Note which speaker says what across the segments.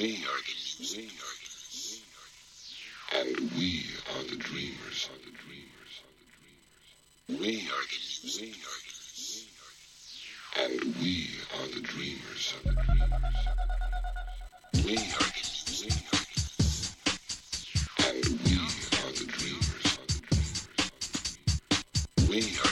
Speaker 1: We are the we are the and we are the dreamers, are the dreamers, are the dreamers. We are the we are the and we are the dreamers, are the dreamers. We are the we are the and we are the dreamers, are the dreamers. We are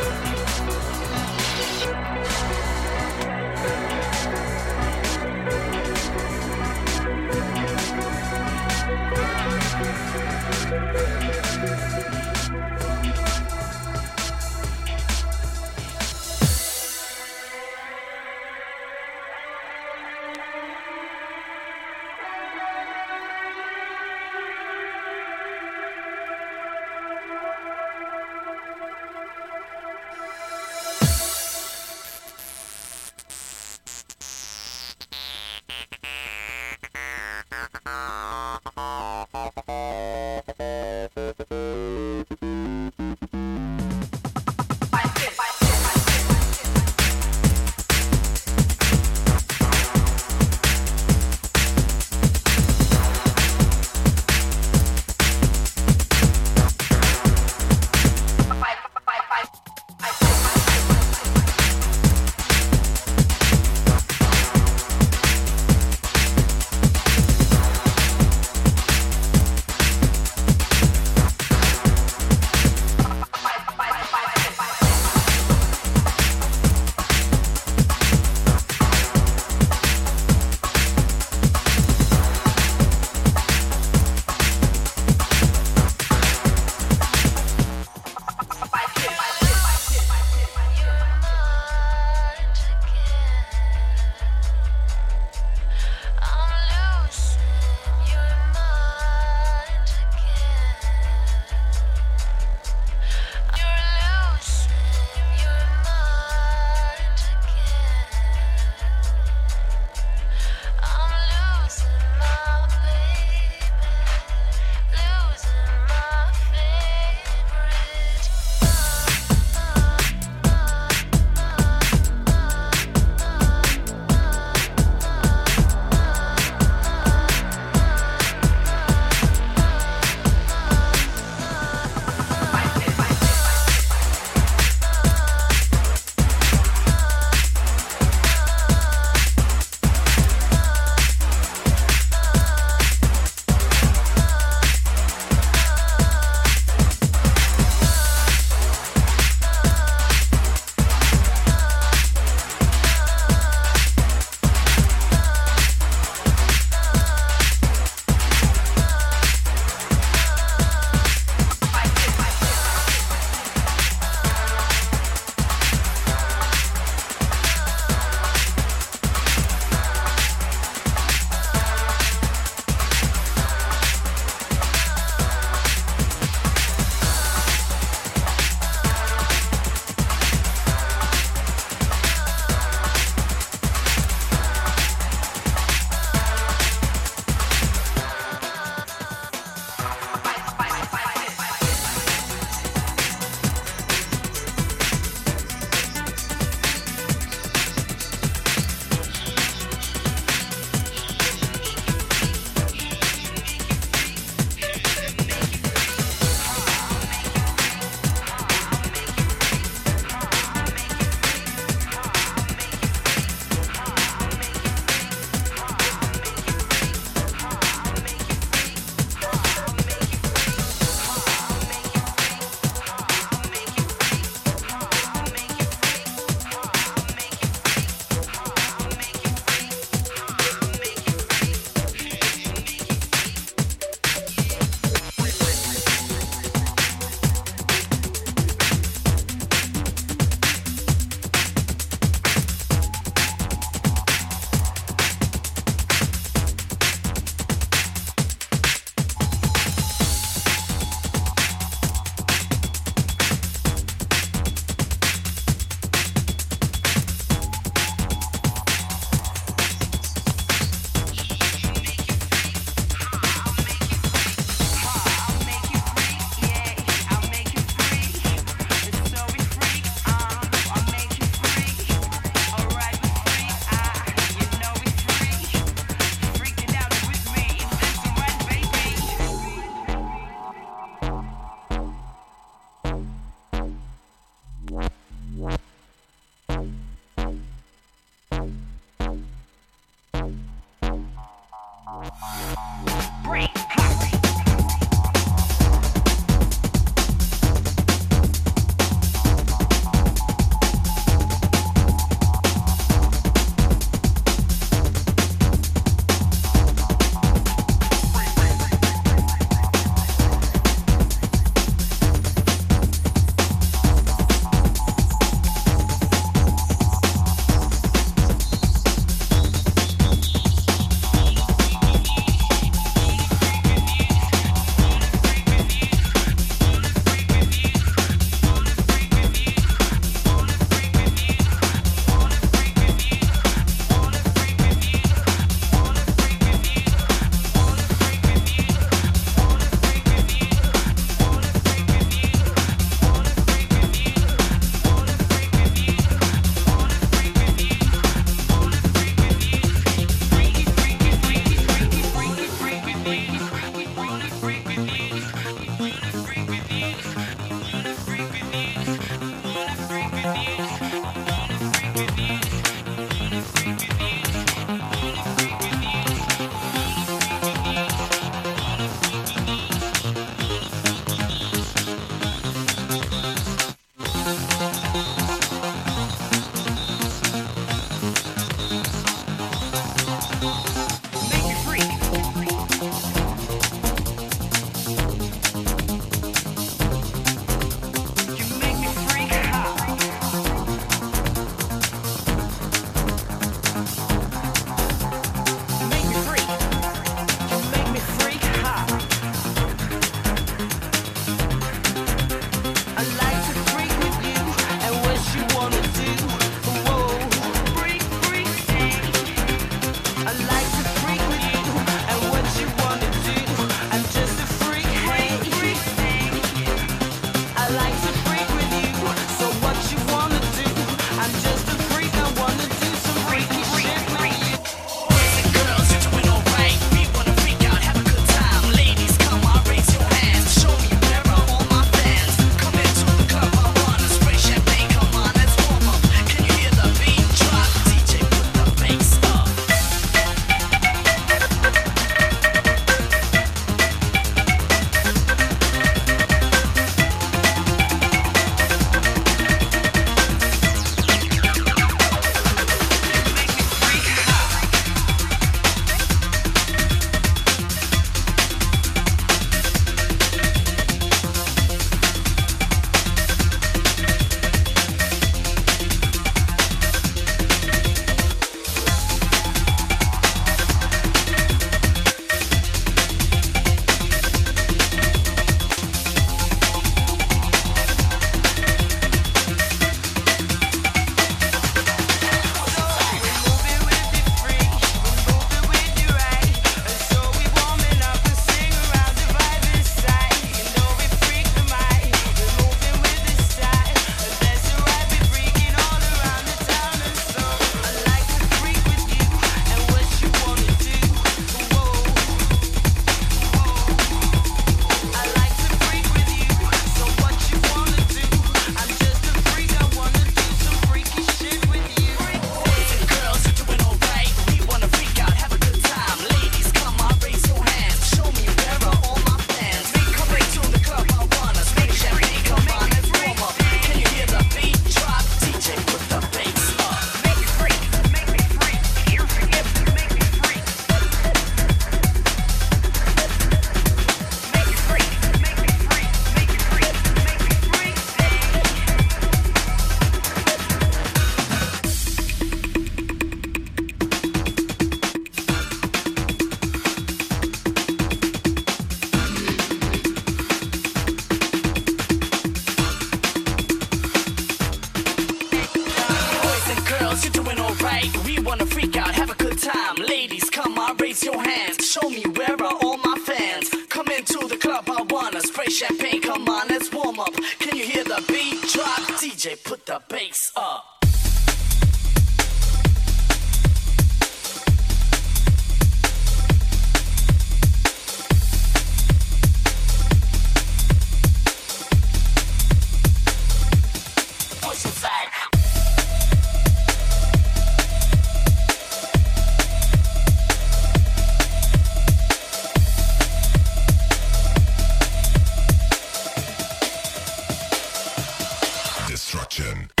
Speaker 1: watching.